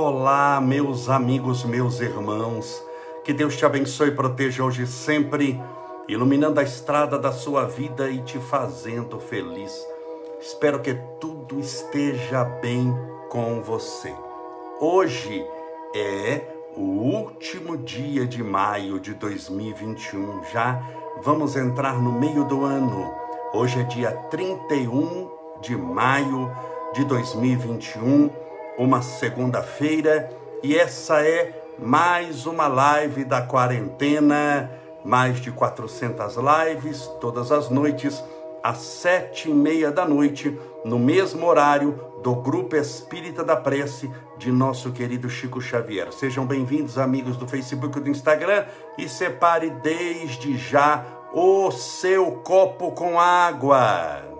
Olá, meus amigos, meus irmãos. Que Deus te abençoe e proteja hoje e sempre, iluminando a estrada da sua vida e te fazendo feliz. Espero que tudo esteja bem com você. Hoje é o último dia de maio de 2021. Já vamos entrar no meio do ano. Hoje é dia 31 de maio de 2021 uma segunda-feira e essa é mais uma live da quarentena, mais de 400 lives todas as noites às sete e meia da noite, no mesmo horário do Grupo Espírita da Prece de nosso querido Chico Xavier. Sejam bem-vindos, amigos do Facebook e do Instagram, e separe desde já o seu copo com água.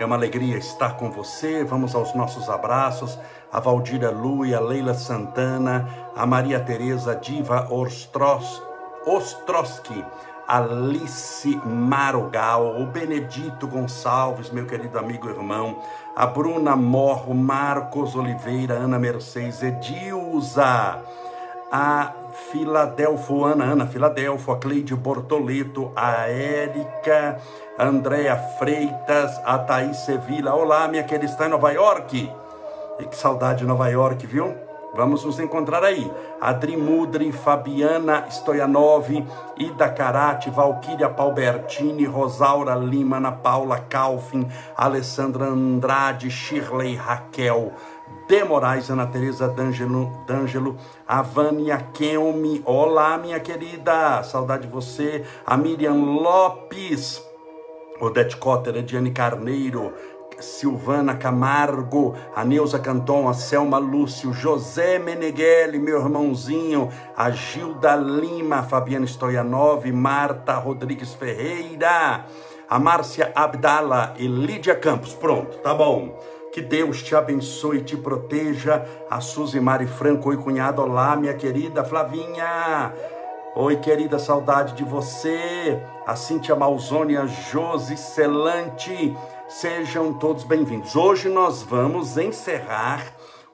É uma alegria estar com você. Vamos aos nossos abraços. A Valdira Lui, a Leila Santana, a Maria Tereza Diva Ostros, Ostroski, Alice Marogal, o Benedito Gonçalves, meu querido amigo e irmão, a Bruna Morro, Marcos Oliveira, Ana Mercedes, Edilza, a Filadelfo, Ana, Filadelfo, a Cleide Bortoleto, a Érica, a Andréa Freitas, a Thaís Sevilla. Olá, minha querida, está em Nova York. E que saudade de Nova York, viu? Vamos nos encontrar aí. Adri Mudri, Fabiana Stoyanov, Ida Karate, Valquíria Palbertini, Rosaura Lima, Ana Paula Calfin, Alessandra Andrade, Shirley Raquel, de Moraes, Ana Tereza D'Angelo, D'Angelo, a Vânia Kelme, olá minha querida, saudade de você, a Miriam Lopes, Odete Cotter, Ediane Carneiro, Silvana Camargo, a Neuza Canton, a Selma Lúcio, José Meneghelli, meu irmãozinho, a Gilda Lima, a Fabiana Stoyanov, Marta Rodrigues Ferreira, a Márcia Abdala e Lídia Campos. Pronto, tá bom. Que Deus te abençoe e te proteja. A Suzy Mari Franco, oi cunhado, olá minha querida Flavinha. Oi querida, saudade de você. A Cíntia Malzônia, Josi Celante, sejam todos bem-vindos. Hoje nós vamos encerrar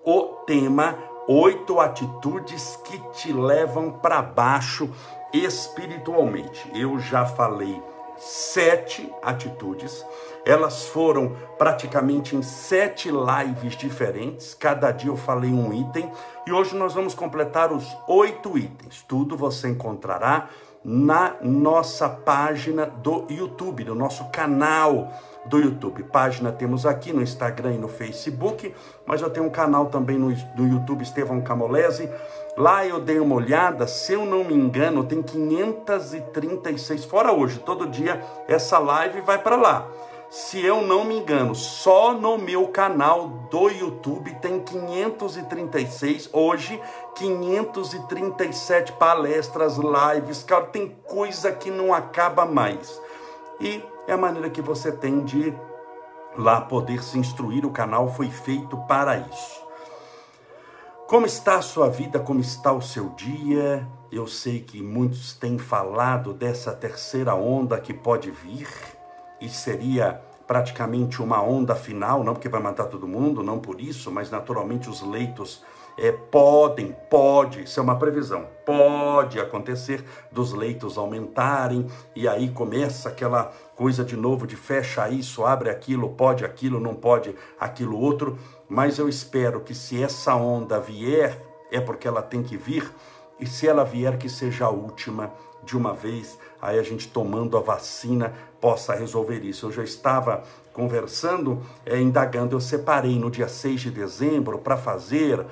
o tema oito atitudes que te levam para baixo espiritualmente. Eu já falei sete atitudes. Elas foram praticamente em sete lives diferentes. Cada dia eu falei um item. E hoje nós vamos completar os oito itens. Tudo você encontrará na nossa página do YouTube, no nosso canal do YouTube. Página temos aqui no Instagram e no Facebook, mas eu tenho um canal também no, no YouTube, Estevão Camolese. Lá eu dei uma olhada, se eu não me engano, tem 536, fora hoje, todo dia essa live vai para lá. Se eu não me engano, só no meu canal do YouTube tem 536, hoje 537 palestras, lives, cara, tem coisa que não acaba mais. E é a maneira que você tem de lá poder se instruir, o canal foi feito para isso. Como está a sua vida? Como está o seu dia? Eu sei que muitos têm falado dessa terceira onda que pode vir e seria praticamente uma onda final, não porque vai matar todo mundo, não por isso, mas naturalmente os leitos é, podem, pode, isso é uma previsão, pode acontecer dos leitos aumentarem e aí começa aquela coisa de novo de fecha isso, abre aquilo, pode aquilo, não pode aquilo outro. Mas eu espero que se essa onda vier, é porque ela tem que vir, e se ela vier, que seja a última de uma vez, aí a gente tomando a vacina possa resolver isso. Eu já estava conversando, é, indagando, eu separei no dia 6 de dezembro para fazer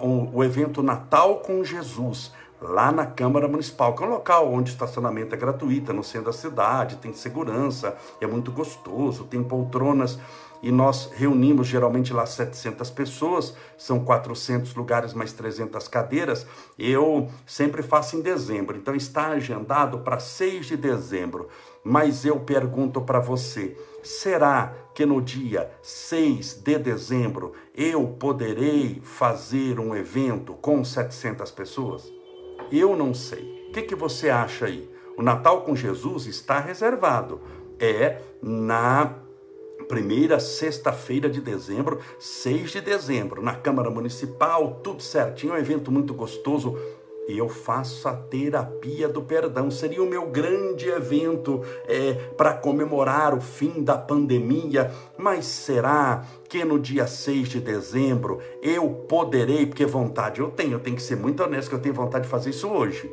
o evento Natal com Jesus, lá na Câmara Municipal, que é um local onde estacionamento é gratuito, no centro da cidade, tem segurança, é muito gostoso, tem poltronas e nós reunimos geralmente lá 700 pessoas, são 400 lugares mais 300 cadeiras. Eu sempre faço em dezembro, então está agendado para 6 de dezembro. Mas eu pergunto para você, será que no dia 6 de dezembro eu poderei fazer um evento com 700 pessoas? Eu não sei. O que, que você acha aí? O Natal com Jesus está reservado. É na primeira sexta-feira de dezembro, 6 de dezembro, na Câmara Municipal, tudo certinho, um evento muito gostoso. E eu faço a terapia do perdão. Seria o meu grande evento é, para comemorar o fim da pandemia. Mas será que no dia 6 de dezembro eu poderei, porque vontade eu tenho, eu tenho que ser muito honesto que eu tenho vontade de fazer isso hoje.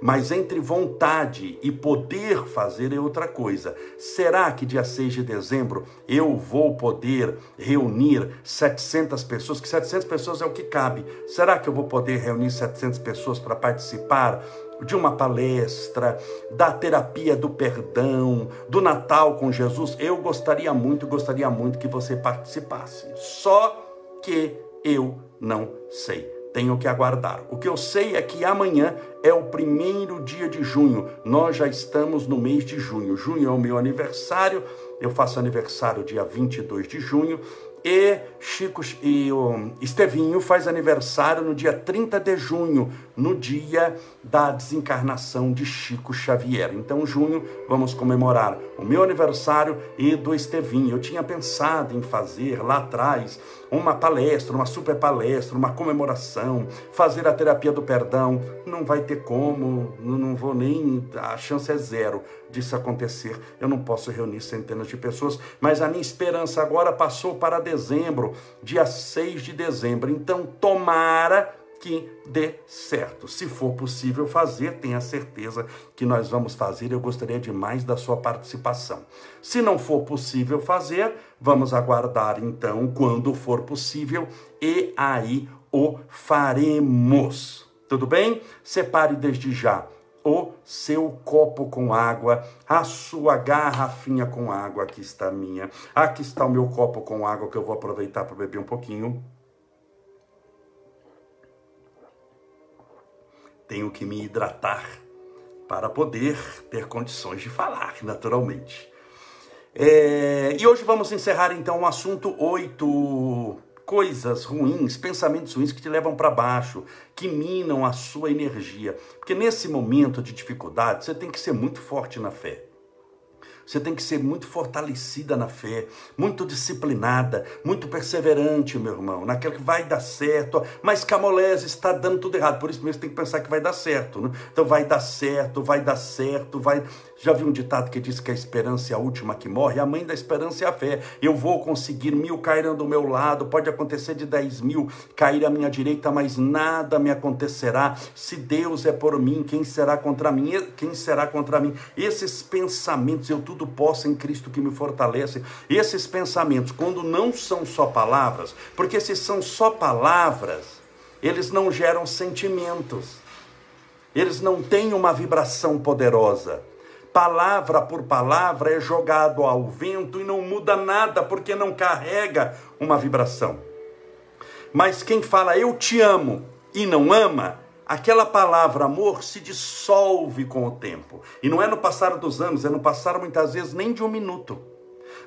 Mas entre vontade e poder fazer é outra coisa. Será que dia 6 de dezembro eu vou poder reunir 700 pessoas? Que 700 pessoas é o que cabe. Será que eu vou poder reunir 700 pessoas para participar de uma palestra, da terapia do perdão, do Natal com Jesus? Eu gostaria muito, gostaria muito que você participasse. Só que eu não sei tenho que aguardar. O que eu sei é que amanhã é o primeiro dia de junho. Nós já estamos no mês de junho. Junho é o meu aniversário. Eu faço aniversário dia 22 de junho. E Chico e o Estevinho faz aniversário no dia 30 de junho, no dia da desencarnação de Chico Xavier. Então, junho, vamos comemorar o meu aniversário e do Estevinho. Eu tinha pensado em fazer lá atrás uma palestra, uma super palestra, uma comemoração, fazer a terapia do perdão. Não vai ter como, não vou nem. A chance é zero disso acontecer. Eu não posso reunir centenas de pessoas, mas a minha esperança agora passou para dezembro, dia 6 de dezembro. Então, tomara que dê certo. Se for possível fazer, tenha certeza que nós vamos fazer. Eu gostaria demais da sua participação. Se não for possível fazer, vamos aguardar então quando for possível e aí o faremos. Tudo bem? Separe desde já o seu copo com água, a sua garrafinha com água. Aqui está a minha. Aqui está o meu copo com água que eu vou aproveitar para beber um pouquinho. tenho que me hidratar para poder ter condições de falar, naturalmente. É, e hoje vamos encerrar então o assunto oito coisas ruins, pensamentos ruins que te levam para baixo, que minam a sua energia. Porque nesse momento de dificuldade, você tem que ser muito forte na fé. Você tem que ser muito fortalecida na fé, muito disciplinada, muito perseverante, meu irmão, naquilo que vai dar certo. Mas Camolés está dando tudo errado, por isso mesmo tem que pensar que vai dar certo. Né? Então vai dar certo, vai dar certo, vai. Já vi um ditado que diz que a esperança é a última que morre, a mãe da esperança é a fé. Eu vou conseguir, mil cairão do meu lado, pode acontecer de dez mil cair à minha direita, mas nada me acontecerá. Se Deus é por mim, quem será contra mim? Quem será contra mim? Esses pensamentos, eu tudo posso em Cristo que me fortalece. Esses pensamentos, quando não são só palavras, porque se são só palavras, eles não geram sentimentos. Eles não têm uma vibração poderosa palavra por palavra, é jogado ao vento e não muda nada, porque não carrega uma vibração. Mas quem fala eu te amo e não ama, aquela palavra amor se dissolve com o tempo. E não é no passar dos anos, é no passar muitas vezes nem de um minuto.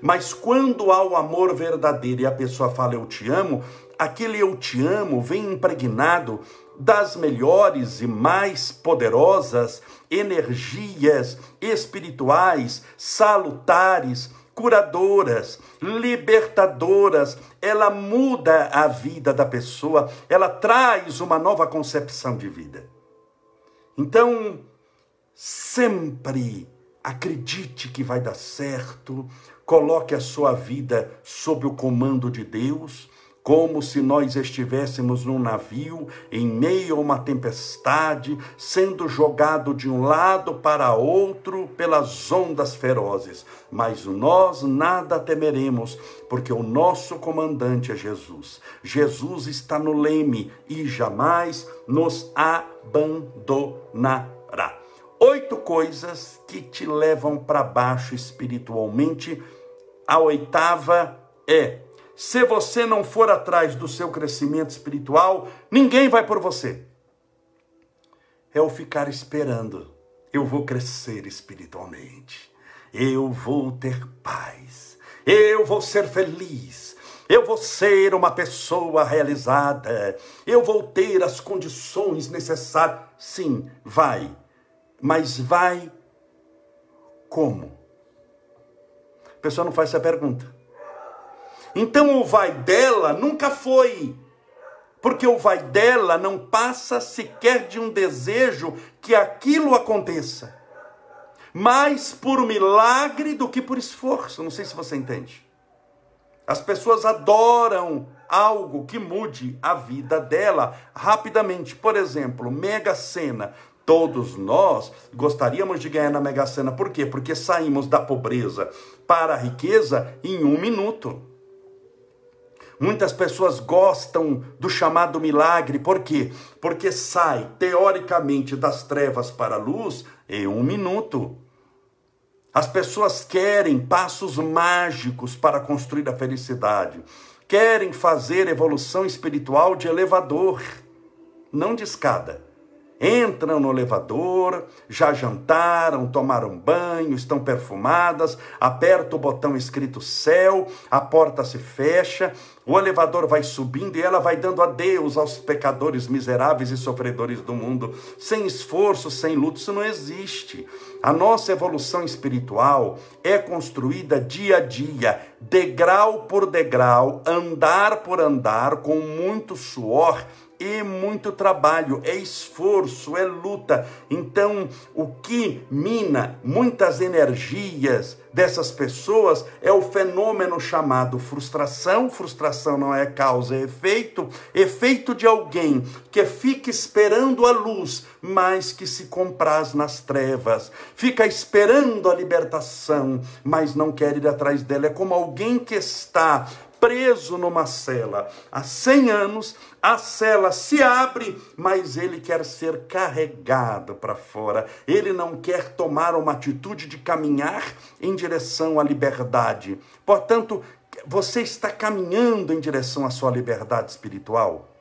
Mas quando há o amor verdadeiro e a pessoa fala eu te amo, aquele eu te amo vem impregnado das melhores e mais poderosas energias espirituais, salutares, curadoras, libertadoras. Ela muda a vida da pessoa, ela traz uma nova concepção de vida. Então, sempre acredite que vai dar certo, coloque a sua vida sob o comando de Deus como se nós estivéssemos num navio em meio a uma tempestade, sendo jogado de um lado para outro pelas ondas ferozes. Mas nós nada temeremos, porque o nosso comandante é Jesus. Jesus está no leme e jamais nos abandonará. Oito coisas que te levam para baixo espiritualmente. A oitava é se você não for atrás do seu crescimento espiritual, ninguém vai por você. É o ficar esperando. Eu vou crescer espiritualmente. Eu vou ter paz. Eu vou ser feliz. Eu vou ser uma pessoa realizada. Eu vou ter as condições necessárias. Sim, vai. Mas vai Como? A pessoa não faz essa pergunta. Então o vai dela nunca foi. Porque o vai dela não passa sequer de um desejo que aquilo aconteça. Mais por milagre do que por esforço. Não sei se você entende. As pessoas adoram algo que mude a vida dela rapidamente. Por exemplo, Mega Sena. Todos nós gostaríamos de ganhar na Mega Sena. Por quê? Porque saímos da pobreza para a riqueza em um minuto. Muitas pessoas gostam do chamado milagre, por quê? Porque sai, teoricamente, das trevas para a luz em um minuto. As pessoas querem passos mágicos para construir a felicidade, querem fazer evolução espiritual de elevador, não de escada. Entram no elevador, já jantaram, tomaram banho, estão perfumadas, aperta o botão escrito céu, a porta se fecha, o elevador vai subindo e ela vai dando adeus aos pecadores miseráveis e sofredores do mundo, sem esforço, sem luto, isso não existe. A nossa evolução espiritual é construída dia a dia, degrau por degrau, andar por andar, com muito suor e muito trabalho, é esforço, é luta. Então, o que mina muitas energias dessas pessoas é o fenômeno chamado frustração. Frustração não é causa, é efeito. Efeito de alguém que fica esperando a luz, mas que se compraz nas trevas. Fica esperando a libertação, mas não quer ir atrás dela. É como alguém que está preso numa cela há 100 anos, a cela se abre, mas ele quer ser carregado para fora. Ele não quer tomar uma atitude de caminhar em direção à liberdade. Portanto, você está caminhando em direção à sua liberdade espiritual?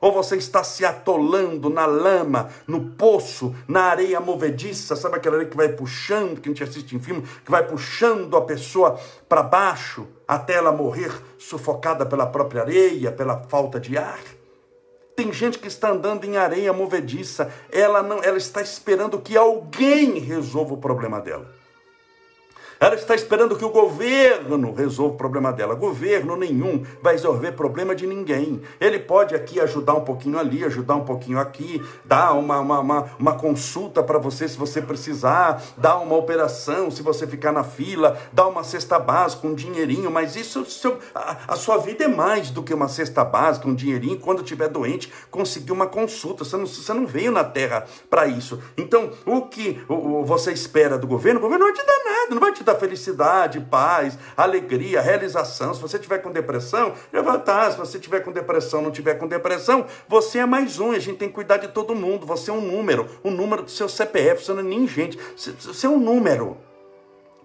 Ou você está se atolando na lama, no poço, na areia movediça, sabe aquela areia que vai puxando, que a gente assiste em filme, que vai puxando a pessoa para baixo até ela morrer sufocada pela própria areia, pela falta de ar? Tem gente que está andando em areia movediça, ela não, ela está esperando que alguém resolva o problema dela. Ela está esperando que o governo resolva o problema dela. Governo nenhum vai resolver problema de ninguém. Ele pode aqui ajudar um pouquinho ali, ajudar um pouquinho aqui, dar uma, uma, uma, uma consulta para você se você precisar, dar uma operação se você ficar na fila, dar uma cesta básica, um dinheirinho, mas isso, seu, a, a, sua vida é mais do que uma cesta básica, um dinheirinho. Quando estiver doente, conseguir uma consulta. Você não, você não veio na Terra para isso. Então, o que o, você espera do governo, o governo não vai te dar nada, não vai te da felicidade, paz, alegria, realização. Se você tiver com depressão, vai estar. Se você tiver com depressão, não tiver com depressão, você é mais um. A gente tem que cuidar de todo mundo. Você é um número, o número do seu CPF. Você não é nem gente. Você é um número.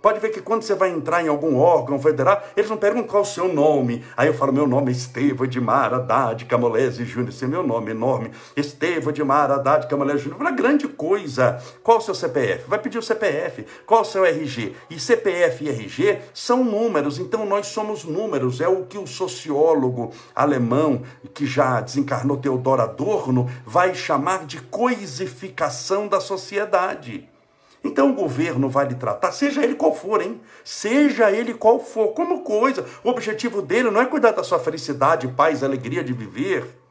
Pode ver que quando você vai entrar em algum órgão federal, eles não perguntam qual é o seu nome. Aí eu falo, meu nome é Estevão Edmar Haddad Camolese Júnior. Esse é meu nome enorme. Estevão Edmar Haddad Camolese Júnior. Fala, grande coisa. Qual o seu CPF? Vai pedir o CPF. Qual o seu RG? E CPF e RG são números, então nós somos números. É o que o sociólogo alemão, que já desencarnou Teodoro Adorno, vai chamar de coisificação da sociedade. Então o governo vai lhe tratar, seja ele qual for, hein? Seja ele qual for, como coisa. O objetivo dele não é cuidar da sua felicidade, paz, alegria de viver.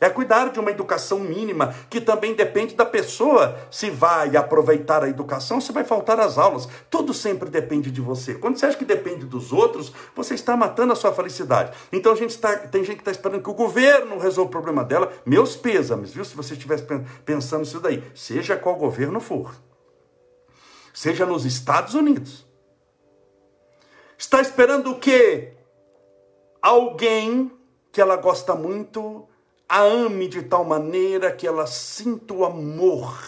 É cuidar de uma educação mínima, que também depende da pessoa se vai aproveitar a educação, se vai faltar às aulas. Tudo sempre depende de você. Quando você acha que depende dos outros, você está matando a sua felicidade. Então a gente está, tem gente que está esperando que o governo resolva o problema dela. Meus pêsames, viu? Se você estivesse pensando nisso daí, seja qual governo for seja nos Estados Unidos. Está esperando o? Alguém que ela gosta muito a ame de tal maneira que ela sinta o amor,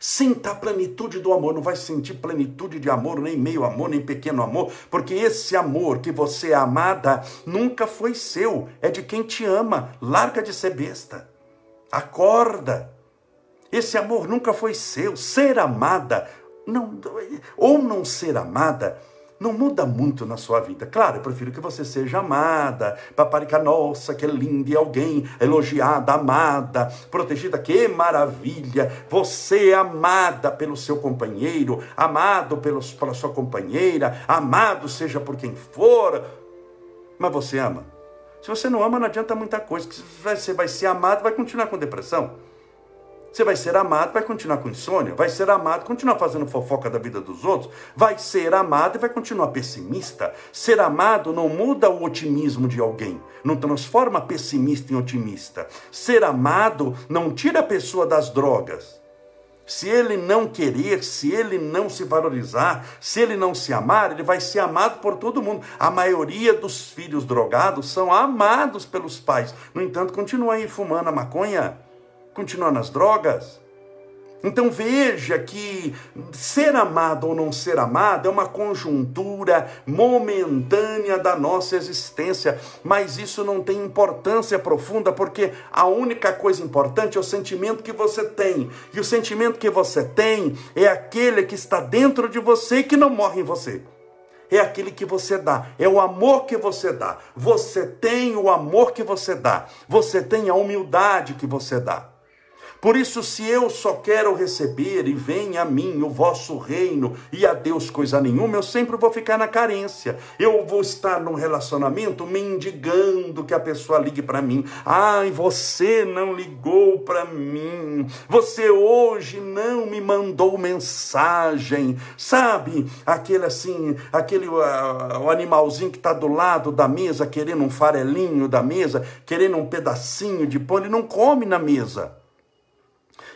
sinta a plenitude do amor. Não vai sentir plenitude de amor, nem meio amor, nem pequeno amor, porque esse amor que você é amada nunca foi seu, é de quem te ama. Larga de ser besta. Acorda. Esse amor nunca foi seu. Ser amada não, ou não ser amada não muda muito na sua vida. Claro, eu prefiro que você seja amada, paparica, nossa, que linda, e alguém elogiada, amada, protegida, que maravilha. Você é amada pelo seu companheiro, amado pelos, pela sua companheira, amado seja por quem for, mas você ama. Se você não ama, não adianta muita coisa, você vai ser amado, vai continuar com depressão. Você vai ser amado, vai continuar com insônia, vai ser amado, continuar fazendo fofoca da vida dos outros, vai ser amado e vai continuar pessimista. Ser amado não muda o otimismo de alguém, não transforma pessimista em otimista. Ser amado não tira a pessoa das drogas. Se ele não querer, se ele não se valorizar, se ele não se amar, ele vai ser amado por todo mundo. A maioria dos filhos drogados são amados pelos pais. No entanto, continua aí fumando a maconha continuar nas drogas. Então veja que ser amado ou não ser amado é uma conjuntura momentânea da nossa existência, mas isso não tem importância profunda, porque a única coisa importante é o sentimento que você tem, e o sentimento que você tem é aquele que está dentro de você e que não morre em você. É aquele que você dá, é o amor que você dá. Você tem o amor que você dá, você tem a humildade que você dá. Por isso, se eu só quero receber e vem a mim o vosso reino e a Deus coisa nenhuma, eu sempre vou ficar na carência. Eu vou estar num relacionamento mendigando que a pessoa ligue para mim. Ai, você não ligou para mim. Você hoje não me mandou mensagem. Sabe? Aquele assim, aquele uh, o animalzinho que está do lado da mesa querendo um farelinho da mesa, querendo um pedacinho de pão, ele não come na mesa.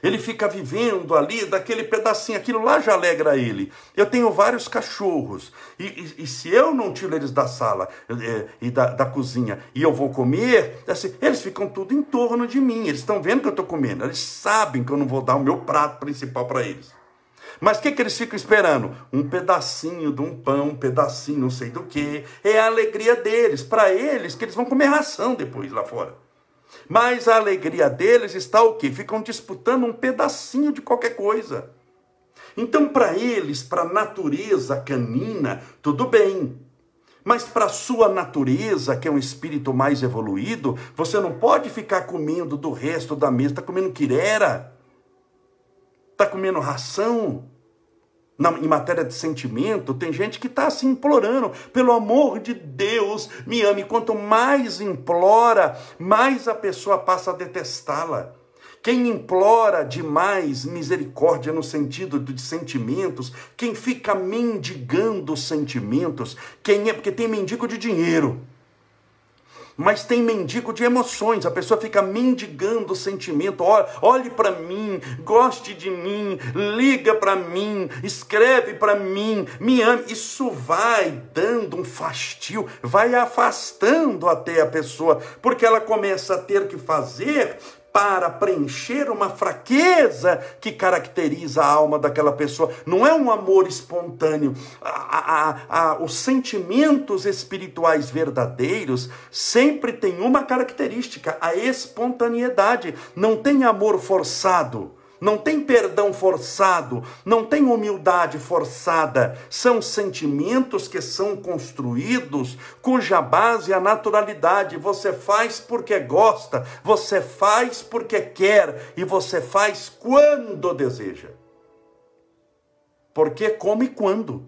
Ele fica vivendo ali daquele pedacinho, aquilo lá já alegra ele. Eu tenho vários cachorros, e, e, e se eu não tiro eles da sala é, e da, da, cozinha e eu vou comer, assim, eles ficam tudo em torno de mim. Eles estão vendo que eu estou comendo, eles sabem que eu não vou dar o meu prato principal para eles. Mas o que, que eles ficam esperando? Um pedacinho de um pão, um pedacinho não sei do que. É a alegria deles. Para eles, que eles vão comer ração depois lá fora. Mas a alegria deles está o quê? Ficam disputando um pedacinho de qualquer coisa. Então, para eles, para a natureza canina, tudo bem. Mas para a sua natureza, que é um espírito mais evoluído, você não pode ficar comendo do resto da mesa. Está comendo quirera? Está comendo ração? Na, em matéria de sentimento, tem gente que está assim implorando, pelo amor de Deus, me ame. Quanto mais implora, mais a pessoa passa a detestá-la. Quem implora demais misericórdia no sentido de sentimentos, quem fica mendigando sentimentos, quem é porque tem mendigo de dinheiro mas tem mendigo de emoções. A pessoa fica mendigando o sentimento. Olhe, para mim, goste de mim, liga para mim, escreve para mim, me ame. Isso vai dando um fastio, vai afastando até a pessoa, porque ela começa a ter que fazer para preencher uma fraqueza que caracteriza a alma daquela pessoa. Não é um amor espontâneo. A, a, a, os sentimentos espirituais verdadeiros sempre têm uma característica: a espontaneidade. Não tem amor forçado não tem perdão forçado, não tem humildade forçada. São sentimentos que são construídos cuja base é a naturalidade. Você faz porque gosta, você faz porque quer e você faz quando deseja. Porque come quando.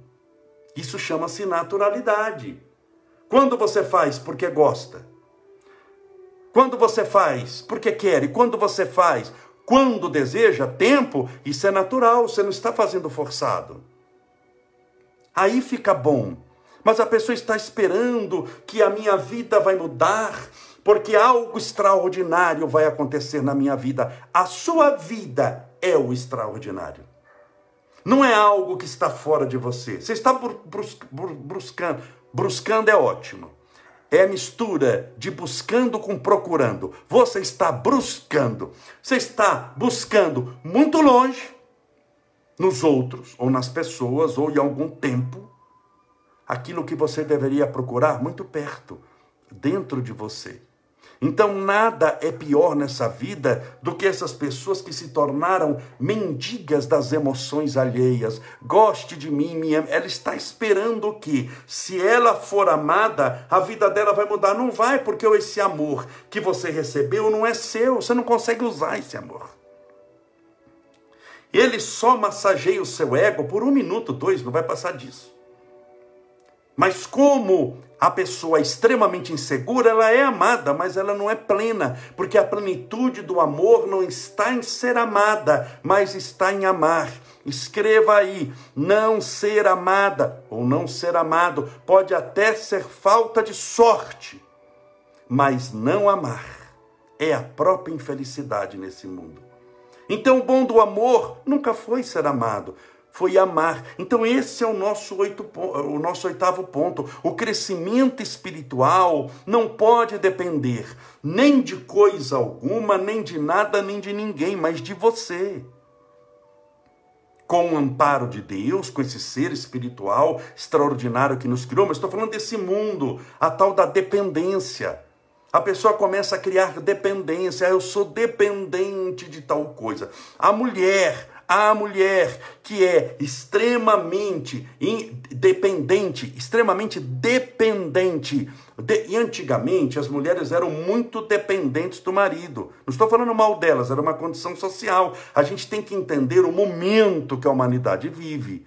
Isso chama-se naturalidade. Quando você faz porque gosta. Quando você faz porque quer e quando você faz quando deseja, tempo, isso é natural, você não está fazendo forçado. Aí fica bom. Mas a pessoa está esperando que a minha vida vai mudar, porque algo extraordinário vai acontecer na minha vida. A sua vida é o extraordinário. Não é algo que está fora de você. Você está buscando. Buscando é ótimo é a mistura de buscando com procurando. Você está buscando, você está buscando muito longe nos outros, ou nas pessoas, ou em algum tempo, aquilo que você deveria procurar muito perto, dentro de você. Então, nada é pior nessa vida do que essas pessoas que se tornaram mendigas das emoções alheias. Goste de mim, minha. Ela está esperando o quê? Se ela for amada, a vida dela vai mudar. Não vai, porque esse amor que você recebeu não é seu. Você não consegue usar esse amor. Ele só massageia o seu ego por um minuto, dois, não vai passar disso. Mas como a pessoa extremamente insegura, ela é amada, mas ela não é plena, porque a plenitude do amor não está em ser amada, mas está em amar. Escreva aí, não ser amada ou não ser amado pode até ser falta de sorte, mas não amar é a própria infelicidade nesse mundo. Então, o bom do amor nunca foi ser amado, foi amar. Então esse é o nosso, oito, o nosso oitavo ponto. O crescimento espiritual não pode depender nem de coisa alguma, nem de nada, nem de ninguém, mas de você. Com o amparo de Deus, com esse ser espiritual extraordinário que nos criou, mas estou falando desse mundo, a tal da dependência. A pessoa começa a criar dependência, eu sou dependente de tal coisa. A mulher, a mulher que é extremamente dependente, extremamente dependente. De, e antigamente as mulheres eram muito dependentes do marido. Não estou falando mal delas, era uma condição social. A gente tem que entender o momento que a humanidade vive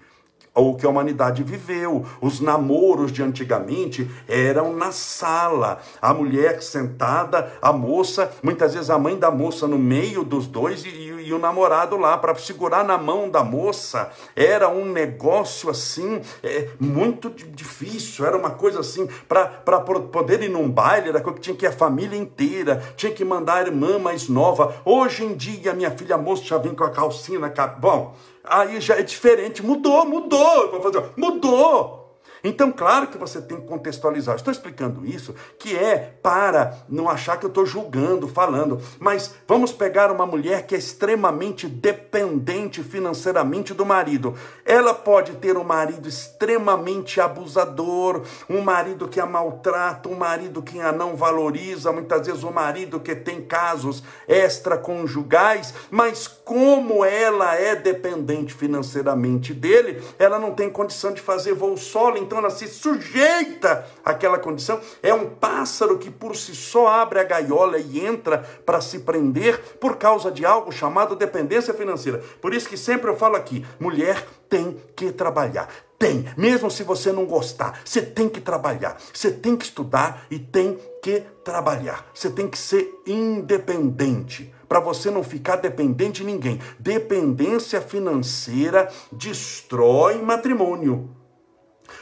ou que a humanidade viveu. Os namoros de antigamente eram na sala, a mulher sentada, a moça, muitas vezes a mãe da moça no meio dos dois e, e o namorado lá para segurar na mão da moça. Era um negócio assim, é, muito difícil, era uma coisa assim, para poder ir num baile, era coisa que tinha que ir a família inteira, tinha que mandar a irmã mais nova. Hoje em dia, minha filha moça já vem com a calcinha na cara. Bom, aí já é diferente, mudou, mudou, mudou. Então, claro que você tem que contextualizar. Estou explicando isso que é para não achar que eu estou julgando, falando, mas vamos pegar uma mulher que é extremamente dependente financeiramente do marido. Ela pode ter um marido extremamente abusador, um marido que a maltrata, um marido que a não valoriza, muitas vezes um marido que tem casos extraconjugais, mas como ela é dependente financeiramente dele, ela não tem condição de fazer voo solo então ela se sujeita àquela condição. É um pássaro que por si só abre a gaiola e entra para se prender por causa de algo chamado dependência financeira. Por isso que sempre eu falo aqui: mulher tem que trabalhar. Tem, mesmo se você não gostar, você tem que trabalhar, você tem que estudar e tem que trabalhar. Você tem que ser independente para você não ficar dependente de ninguém. Dependência financeira destrói matrimônio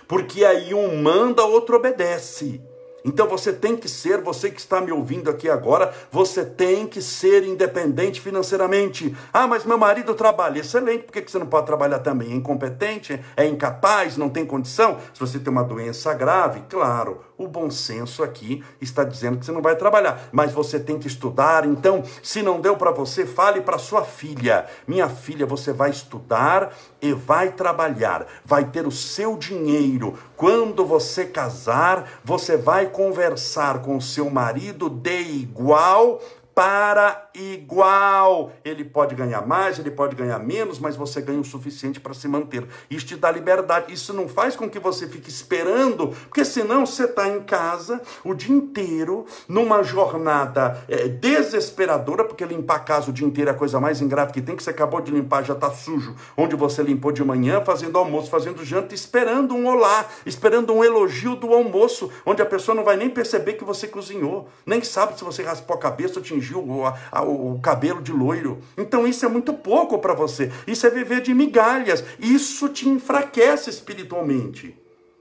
porque aí um manda, outro obedece. Então você tem que ser, você que está me ouvindo aqui agora, você tem que ser independente financeiramente. Ah, mas meu marido trabalha. Excelente, por que você não pode trabalhar também? É incompetente? É incapaz? Não tem condição? Se você tem uma doença grave, claro, o bom senso aqui está dizendo que você não vai trabalhar, mas você tem que estudar. Então, se não deu para você, fale para sua filha: Minha filha, você vai estudar e vai trabalhar, vai ter o seu dinheiro. Quando você casar, você vai conversar com o seu marido de igual para igual. Ele pode ganhar mais, ele pode ganhar menos, mas você ganha o suficiente para se manter. Isso te dá liberdade. Isso não faz com que você fique esperando, porque senão você está em casa o dia inteiro, numa jornada é, desesperadora, porque limpar a casa o dia inteiro é a coisa mais ingrata que tem, que você acabou de limpar, já está sujo. Onde você limpou de manhã, fazendo almoço, fazendo janta, esperando um olá, esperando um elogio do almoço, onde a pessoa não vai nem perceber que você cozinhou, nem sabe se você raspou a cabeça ou tingiu a, o cabelo de loiro. Então isso é muito pouco para você. Isso é viver de migalhas. Isso te enfraquece espiritualmente.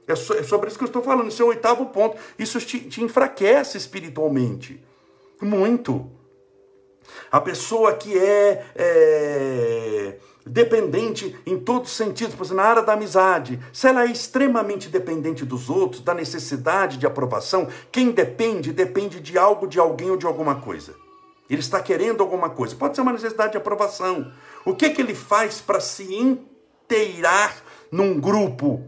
É, é sobre isso que eu estou falando. Esse é o oitavo ponto. Isso te, te enfraquece espiritualmente. Muito. A pessoa que é, é dependente em todos os sentidos, por exemplo, na área da amizade, se ela é extremamente dependente dos outros, da necessidade de aprovação, quem depende, depende de algo, de alguém ou de alguma coisa. Ele está querendo alguma coisa. Pode ser uma necessidade de aprovação. O que, que ele faz para se inteirar num grupo?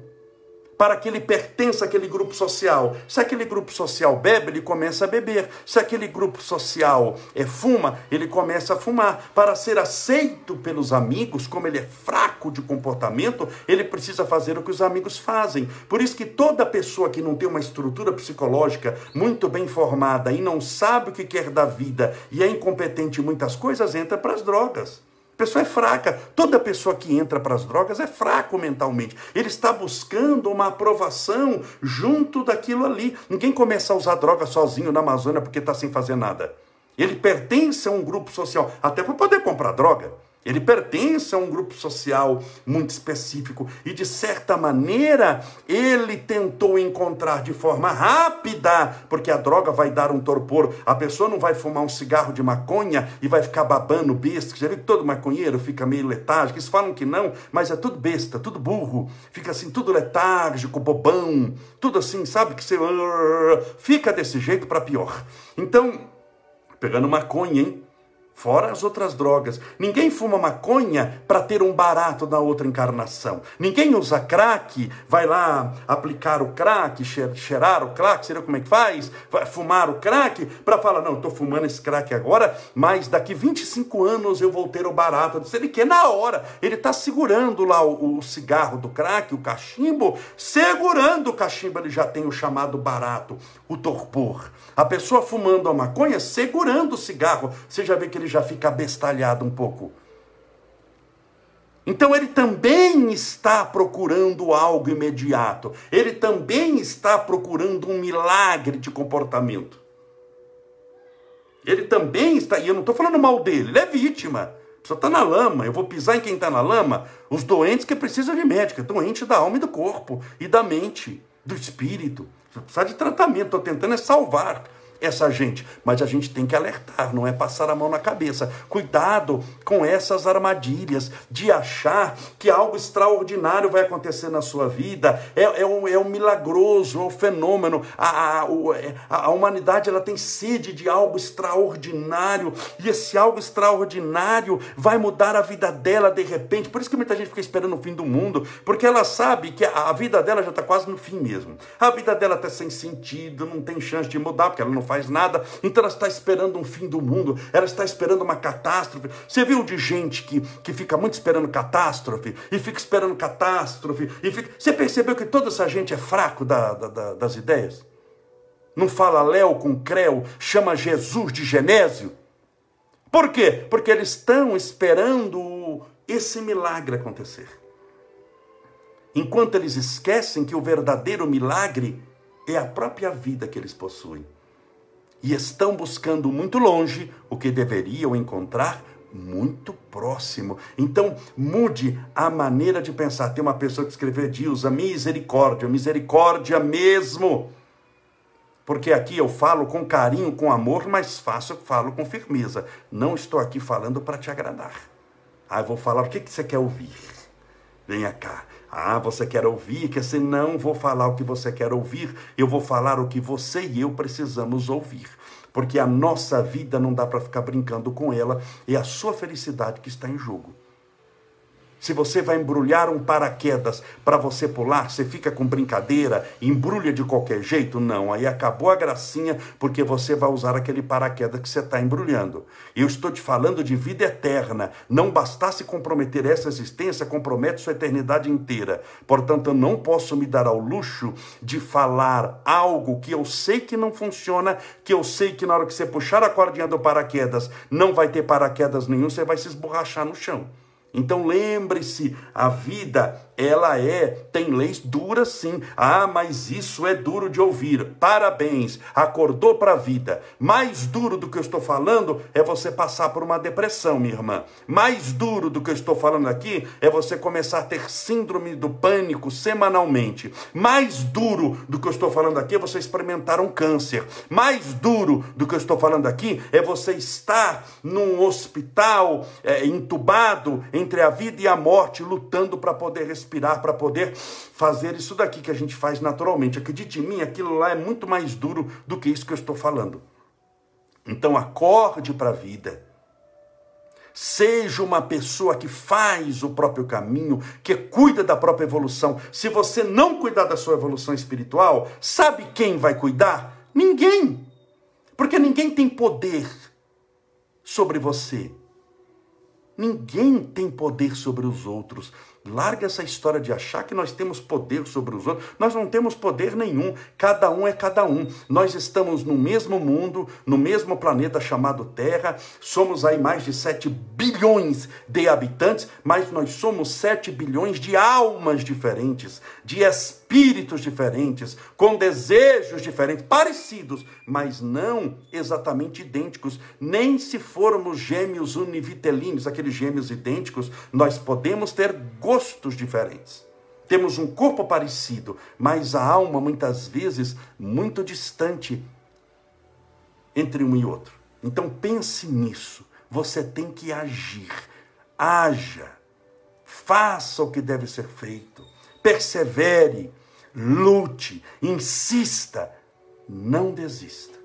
Para que ele pertença àquele grupo social. Se aquele grupo social bebe, ele começa a beber. Se aquele grupo social é fuma, ele começa a fumar. Para ser aceito pelos amigos, como ele é fraco de comportamento, ele precisa fazer o que os amigos fazem. Por isso que toda pessoa que não tem uma estrutura psicológica muito bem formada e não sabe o que quer da vida e é incompetente em muitas coisas, entra para as drogas. Pessoa é fraca. Toda pessoa que entra para as drogas é fraco mentalmente. Ele está buscando uma aprovação junto daquilo ali. Ninguém começa a usar droga sozinho na Amazônia porque está sem fazer nada. Ele pertence a um grupo social, até para poder comprar droga. Ele pertence a um grupo social muito específico e, de certa maneira, ele tentou encontrar de forma rápida, porque a droga vai dar um torpor. A pessoa não vai fumar um cigarro de maconha e vai ficar babando besta. Já viu que todo maconheiro fica meio letárgico? Eles falam que não, mas é tudo besta, tudo burro. Fica assim, tudo letárgico, bobão, tudo assim, sabe? Que você fica desse jeito para pior. Então, pegando maconha, hein? Fora as outras drogas. Ninguém fuma maconha para ter um barato na outra encarnação. Ninguém usa crack, vai lá aplicar o crack, cheirar o crack, sei lá como é que faz, vai fumar o crack, para falar, não, estou fumando esse crack agora, mas daqui 25 anos eu vou ter o barato. Ele quer na hora. Ele está segurando lá o, o cigarro do crack, o cachimbo, segurando o cachimbo, ele já tem o chamado barato, o torpor. A pessoa fumando a maconha, segurando o cigarro, você já vê que ele já fica bestalhado um pouco. Então ele também está procurando algo imediato. Ele também está procurando um milagre de comportamento. Ele também está, e eu não estou falando mal dele, ele é vítima. Pessoa está na lama, eu vou pisar em quem está na lama? Os doentes que precisam de médica, doente da alma e do corpo, e da mente, do espírito. Precisa de tratamento, estou tentando é salvar essa gente. Mas a gente tem que alertar, não é passar a mão na cabeça. Cuidado com essas armadilhas de achar que algo extraordinário vai acontecer na sua vida. É, é, um, é um milagroso, é um fenômeno. A, a, é, a humanidade ela tem sede de algo extraordinário. E esse algo extraordinário vai mudar a vida dela de repente. Por isso que muita gente fica esperando o fim do mundo. Porque ela sabe que a, a vida dela já está quase no fim mesmo. A vida dela está sem sentido, não tem chance de mudar, porque ela não faz nada, então ela está esperando um fim do mundo, ela está esperando uma catástrofe. Você viu de gente que, que fica muito esperando catástrofe, e fica esperando catástrofe, e fica... Você percebeu que toda essa gente é fraco da, da, da, das ideias? Não fala Léo com Creu, chama Jesus de Genésio? Por quê? Porque eles estão esperando esse milagre acontecer. Enquanto eles esquecem que o verdadeiro milagre é a própria vida que eles possuem e estão buscando muito longe o que deveriam encontrar muito próximo. Então, mude a maneira de pensar. Tem uma pessoa que escreveu de usa misericórdia, misericórdia mesmo. Porque aqui eu falo com carinho, com amor, mas faço, falo com firmeza. Não estou aqui falando para te agradar. Ah, eu vou falar o que, que você quer ouvir. Venha cá. Ah, você quer ouvir? Que se não vou falar o que você quer ouvir, eu vou falar o que você e eu precisamos ouvir. Porque a nossa vida não dá para ficar brincando com ela, é a sua felicidade que está em jogo. Se você vai embrulhar um paraquedas para você pular, você fica com brincadeira, embrulha de qualquer jeito? Não, aí acabou a gracinha, porque você vai usar aquele paraquedas que você está embrulhando. Eu estou te falando de vida eterna. Não bastasse comprometer essa existência, compromete sua eternidade inteira. Portanto, eu não posso me dar ao luxo de falar algo que eu sei que não funciona, que eu sei que na hora que você puxar a cordinha do paraquedas, não vai ter paraquedas nenhum, você vai se esborrachar no chão. Então lembre-se, a vida ela é, tem leis duras sim. Ah, mas isso é duro de ouvir. Parabéns, acordou para a vida. Mais duro do que eu estou falando é você passar por uma depressão, minha irmã. Mais duro do que eu estou falando aqui é você começar a ter síndrome do pânico semanalmente. Mais duro do que eu estou falando aqui é você experimentar um câncer. Mais duro do que eu estou falando aqui é você estar num hospital é, entubado entre a vida e a morte, lutando para poder respirar para poder fazer isso daqui que a gente faz naturalmente. Acredite em mim, aquilo lá é muito mais duro do que isso que eu estou falando. Então acorde para a vida. Seja uma pessoa que faz o próprio caminho, que cuida da própria evolução. Se você não cuidar da sua evolução espiritual, sabe quem vai cuidar? Ninguém. Porque ninguém tem poder sobre você. Ninguém tem poder sobre os outros. Larga essa história de achar que nós temos poder sobre os outros. Nós não temos poder nenhum. Cada um é cada um. Nós estamos no mesmo mundo, no mesmo planeta chamado Terra. Somos aí mais de 7 bilhões de habitantes, mas nós somos 7 bilhões de almas diferentes, de espíritos diferentes, com desejos diferentes, parecidos, mas não exatamente idênticos. Nem se formos gêmeos univitelinos, aqueles gêmeos idênticos, nós podemos ter gostos diferentes. Temos um corpo parecido, mas a alma muitas vezes muito distante entre um e outro. Então pense nisso. Você tem que agir. Haja. Faça o que deve ser feito. Persevere, lute, insista, não desista.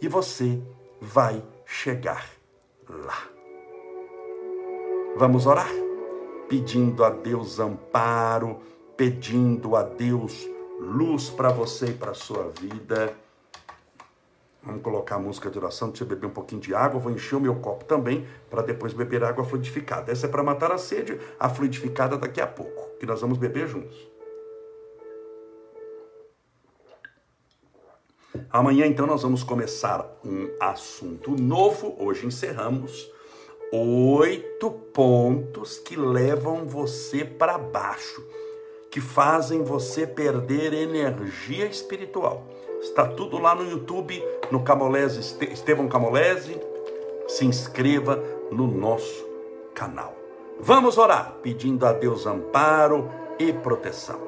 E você vai chegar lá. Vamos orar? Pedindo a Deus amparo, pedindo a Deus luz para você e para sua vida. Vamos colocar a música de oração, deixa eu beber um pouquinho de água, vou encher o meu copo também, para depois beber água fluidificada. Essa é para matar a sede, a fluidificada daqui a pouco, que nós vamos beber juntos. Amanhã, então, nós vamos começar um assunto novo. Hoje encerramos oito pontos que levam você para baixo, que fazem você perder energia espiritual. Está tudo lá no YouTube, no Camolese, Estevão Camolese. Se inscreva no nosso canal. Vamos orar, pedindo a Deus amparo e proteção.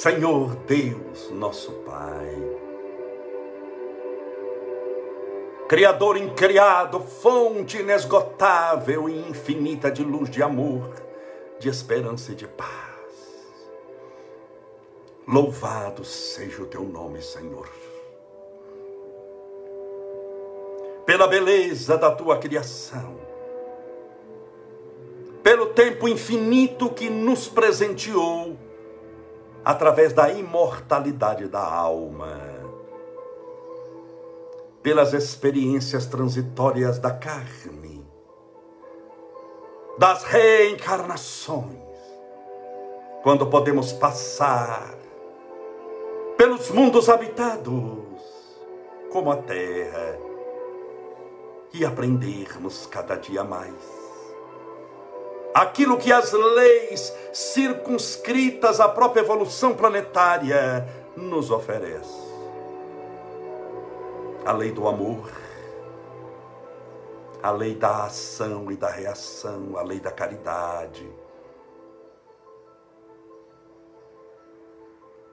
Senhor Deus, nosso Pai. Criador incriado, fonte inesgotável e infinita de luz, de amor, de esperança e de paz. Louvado seja o teu nome, Senhor. Pela beleza da tua criação, pelo tempo infinito que nos presenteou através da imortalidade da alma, pelas experiências transitórias da carne, das reencarnações, quando podemos passar pelos mundos habitados, como a terra, e aprendermos cada dia mais aquilo que as leis circunscritas à própria evolução planetária nos oferece. A lei do amor, a lei da ação e da reação, a lei da caridade,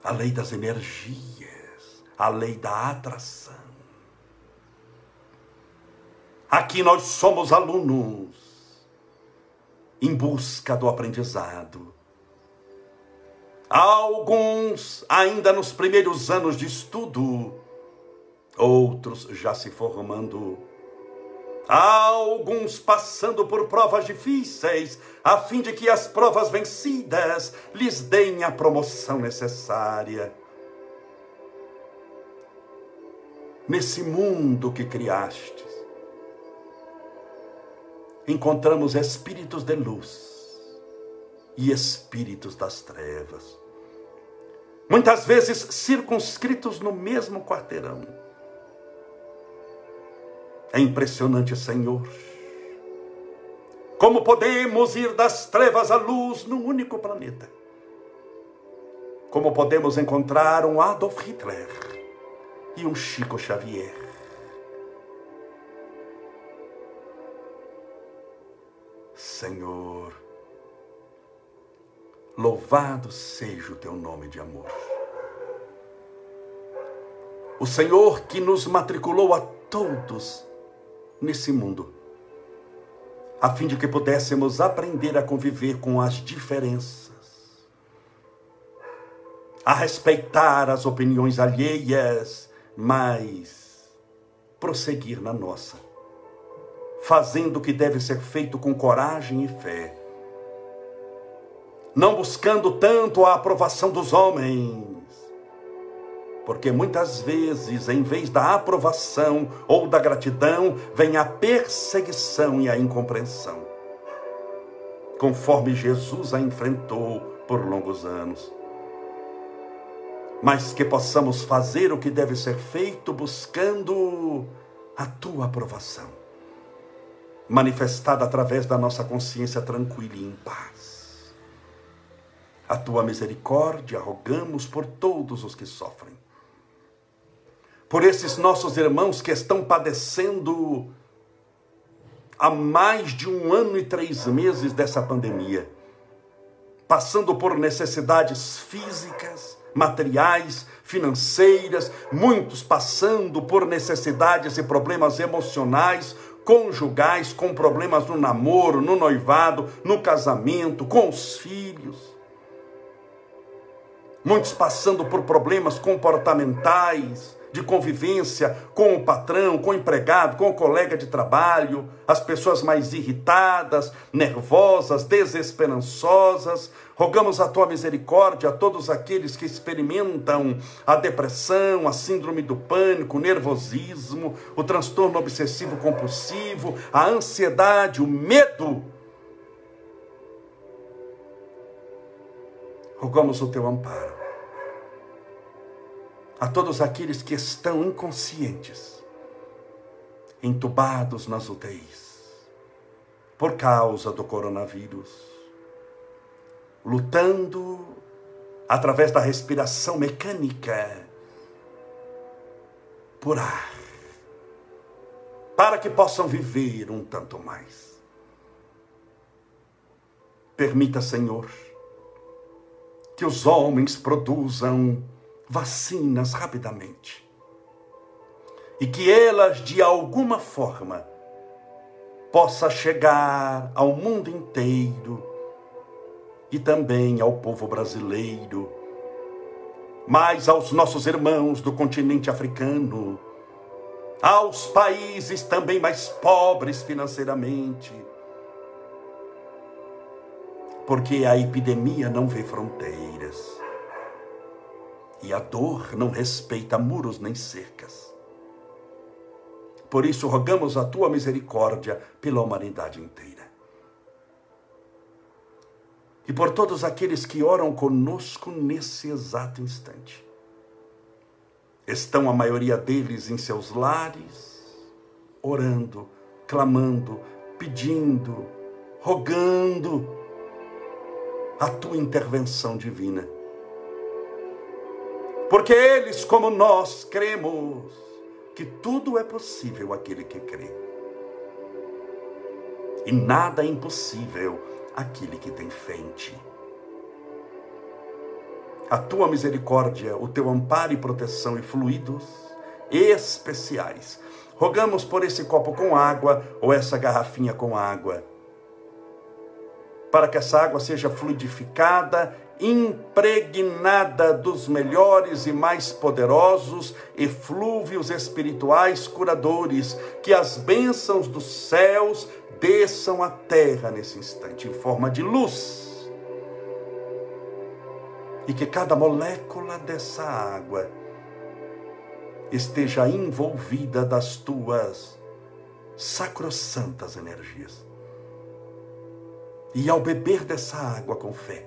a lei das energias, a lei da atração. Aqui nós somos alunos em busca do aprendizado. Alguns ainda nos primeiros anos de estudo, outros já se formando. Alguns passando por provas difíceis, a fim de que as provas vencidas lhes deem a promoção necessária. Nesse mundo que criaste, encontramos espíritos de luz e espíritos das trevas. Muitas vezes circunscritos no mesmo quarteirão. É impressionante, Senhor. Como podemos ir das trevas à luz num único planeta? Como podemos encontrar um Adolf Hitler e um Chico Xavier? Senhor. Louvado seja o teu nome de amor. O Senhor que nos matriculou a todos nesse mundo, a fim de que pudéssemos aprender a conviver com as diferenças, a respeitar as opiniões alheias, mas prosseguir na nossa, fazendo o que deve ser feito com coragem e fé, não buscando tanto a aprovação dos homens, porque muitas vezes, em vez da aprovação ou da gratidão, vem a perseguição e a incompreensão. Conforme Jesus a enfrentou por longos anos. Mas que possamos fazer o que deve ser feito buscando a tua aprovação, manifestada através da nossa consciência tranquila e em paz. A tua misericórdia rogamos por todos os que sofrem por esses nossos irmãos que estão padecendo há mais de um ano e três meses dessa pandemia, passando por necessidades físicas, materiais, financeiras, muitos passando por necessidades e problemas emocionais, conjugais, com problemas no namoro, no noivado, no casamento, com os filhos. Muitos passando por problemas comportamentais, de convivência com o patrão, com o empregado, com o colega de trabalho, as pessoas mais irritadas, nervosas, desesperançosas. Rogamos a tua misericórdia a todos aqueles que experimentam a depressão, a síndrome do pânico, o nervosismo, o transtorno obsessivo compulsivo, a ansiedade, o medo. Rogamos o teu amparo a todos aqueles que estão inconscientes, entubados nas UTIs, por causa do coronavírus, lutando através da respiração mecânica por ar, para que possam viver um tanto mais. Permita, Senhor, que os homens produzam vacinas rapidamente. E que elas, de alguma forma, possa chegar ao mundo inteiro e também ao povo brasileiro, mas aos nossos irmãos do continente africano, aos países também mais pobres financeiramente. Porque a epidemia não vê fronteiras. E a dor não respeita muros nem cercas. Por isso, rogamos a tua misericórdia pela humanidade inteira. E por todos aqueles que oram conosco nesse exato instante. Estão a maioria deles em seus lares, orando, clamando, pedindo, rogando a tua intervenção divina porque eles, como nós, cremos que tudo é possível aquele que crê. E nada é impossível aquele que tem fé em ti. A tua misericórdia, o teu amparo e proteção e fluidos especiais. Rogamos por esse copo com água ou essa garrafinha com água, para que essa água seja fluidificada impregnada dos melhores e mais poderosos eflúvios espirituais curadores, que as bênçãos dos céus desçam à terra nesse instante, em forma de luz. E que cada molécula dessa água esteja envolvida das tuas sacrossantas energias. E ao beber dessa água com fé,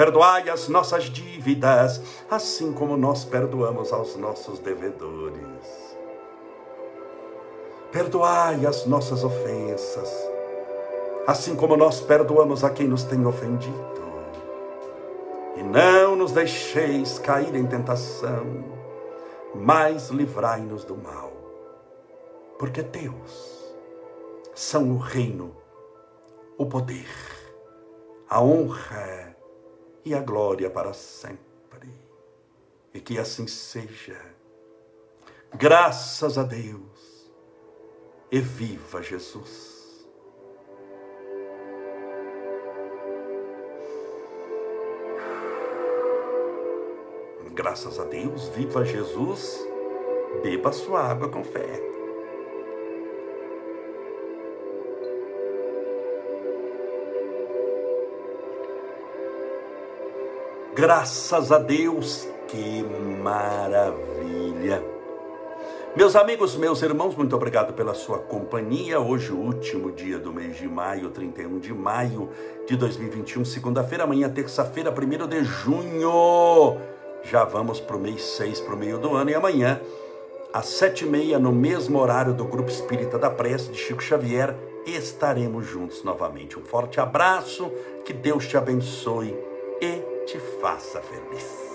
Perdoai as nossas dívidas, assim como nós perdoamos aos nossos devedores. Perdoai as nossas ofensas, assim como nós perdoamos a quem nos tem ofendido. E não nos deixeis cair em tentação, mas livrai-nos do mal. Porque Deus são o reino, o poder, a honra e a glória para sempre. E que assim seja. Graças a Deus. E viva Jesus. Graças a Deus, viva Jesus, beba sua água com fé. Graças a Deus, que maravilha. Meus amigos, meus irmãos, muito obrigado pela sua companhia. Hoje, o último dia do mês de maio, 31 de maio de 2021, segunda-feira, amanhã, terça-feira, 1 de junho. Já vamos para o mês 6, para o meio do ano, e amanhã, às sete e meia, no mesmo horário do Grupo Espírita da Prece de Chico Xavier, estaremos juntos novamente. Um forte abraço, que Deus te abençoe e te faça feliz.